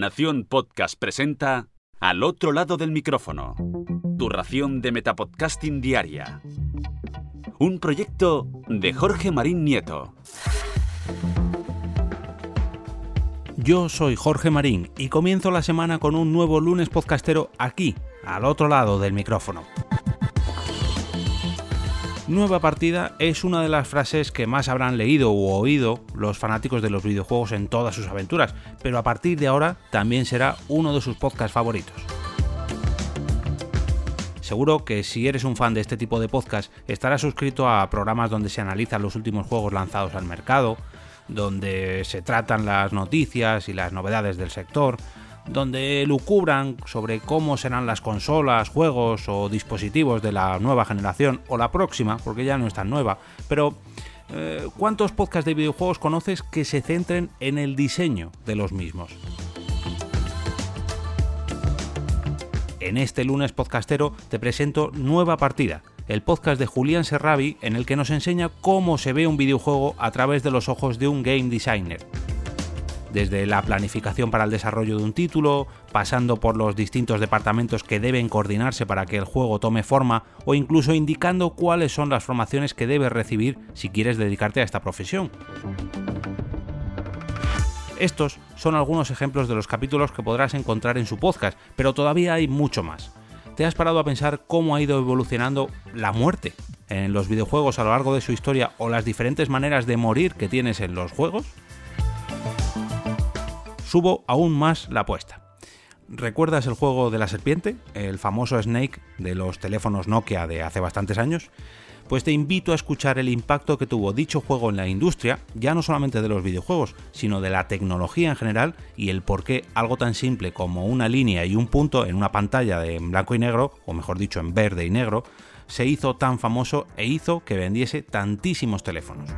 Nación Podcast presenta Al otro lado del micrófono. Tu ración de Metapodcasting Diaria. Un proyecto de Jorge Marín Nieto. Yo soy Jorge Marín y comienzo la semana con un nuevo lunes podcastero aquí, al otro lado del micrófono. Nueva partida es una de las frases que más habrán leído u oído los fanáticos de los videojuegos en todas sus aventuras, pero a partir de ahora también será uno de sus podcasts favoritos. Seguro que si eres un fan de este tipo de podcast estarás suscrito a programas donde se analizan los últimos juegos lanzados al mercado, donde se tratan las noticias y las novedades del sector, donde lucubran sobre cómo serán las consolas, juegos o dispositivos de la nueva generación o la próxima, porque ya no es tan nueva, pero eh, ¿cuántos podcasts de videojuegos conoces que se centren en el diseño de los mismos? En este lunes podcastero te presento Nueva Partida, el podcast de Julián Serravi en el que nos enseña cómo se ve un videojuego a través de los ojos de un game designer desde la planificación para el desarrollo de un título, pasando por los distintos departamentos que deben coordinarse para que el juego tome forma o incluso indicando cuáles son las formaciones que debes recibir si quieres dedicarte a esta profesión. Estos son algunos ejemplos de los capítulos que podrás encontrar en su podcast, pero todavía hay mucho más. ¿Te has parado a pensar cómo ha ido evolucionando la muerte en los videojuegos a lo largo de su historia o las diferentes maneras de morir que tienes en los juegos? Subo aún más la apuesta. ¿Recuerdas el juego de la serpiente? El famoso Snake de los teléfonos Nokia de hace bastantes años. Pues te invito a escuchar el impacto que tuvo dicho juego en la industria, ya no solamente de los videojuegos, sino de la tecnología en general y el por qué algo tan simple como una línea y un punto en una pantalla de blanco y negro, o mejor dicho en verde y negro, se hizo tan famoso e hizo que vendiese tantísimos teléfonos.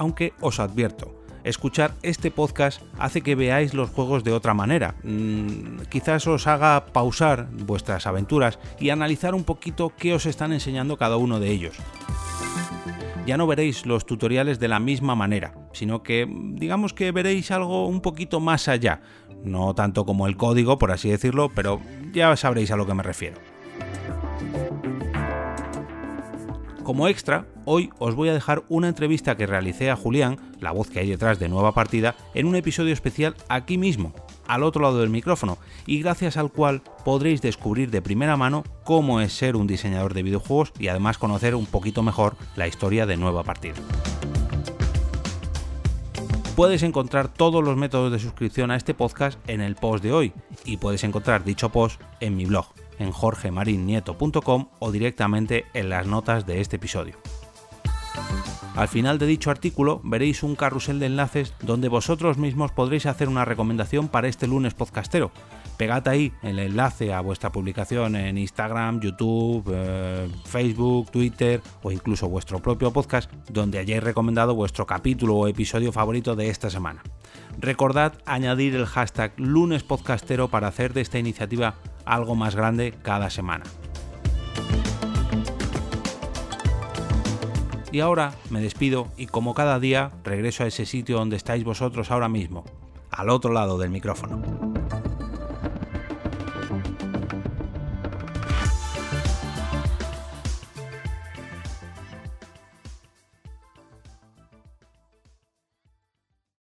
Aunque os advierto, escuchar este podcast hace que veáis los juegos de otra manera. Mm, quizás os haga pausar vuestras aventuras y analizar un poquito qué os están enseñando cada uno de ellos. Ya no veréis los tutoriales de la misma manera, sino que digamos que veréis algo un poquito más allá. No tanto como el código, por así decirlo, pero ya sabréis a lo que me refiero. Como extra, hoy os voy a dejar una entrevista que realicé a Julián, la voz que hay detrás de Nueva Partida, en un episodio especial aquí mismo, al otro lado del micrófono, y gracias al cual podréis descubrir de primera mano cómo es ser un diseñador de videojuegos y además conocer un poquito mejor la historia de Nueva Partida. Puedes encontrar todos los métodos de suscripción a este podcast en el post de hoy y puedes encontrar dicho post en mi blog en jorgemarinieto.com o directamente en las notas de este episodio. Al final de dicho artículo veréis un carrusel de enlaces donde vosotros mismos podréis hacer una recomendación para este lunes podcastero. Pegad ahí el enlace a vuestra publicación en Instagram, YouTube, eh, Facebook, Twitter o incluso vuestro propio podcast donde hayáis recomendado vuestro capítulo o episodio favorito de esta semana. Recordad añadir el hashtag lunes podcastero para hacer de esta iniciativa algo más grande cada semana. Y ahora me despido y como cada día regreso a ese sitio donde estáis vosotros ahora mismo, al otro lado del micrófono.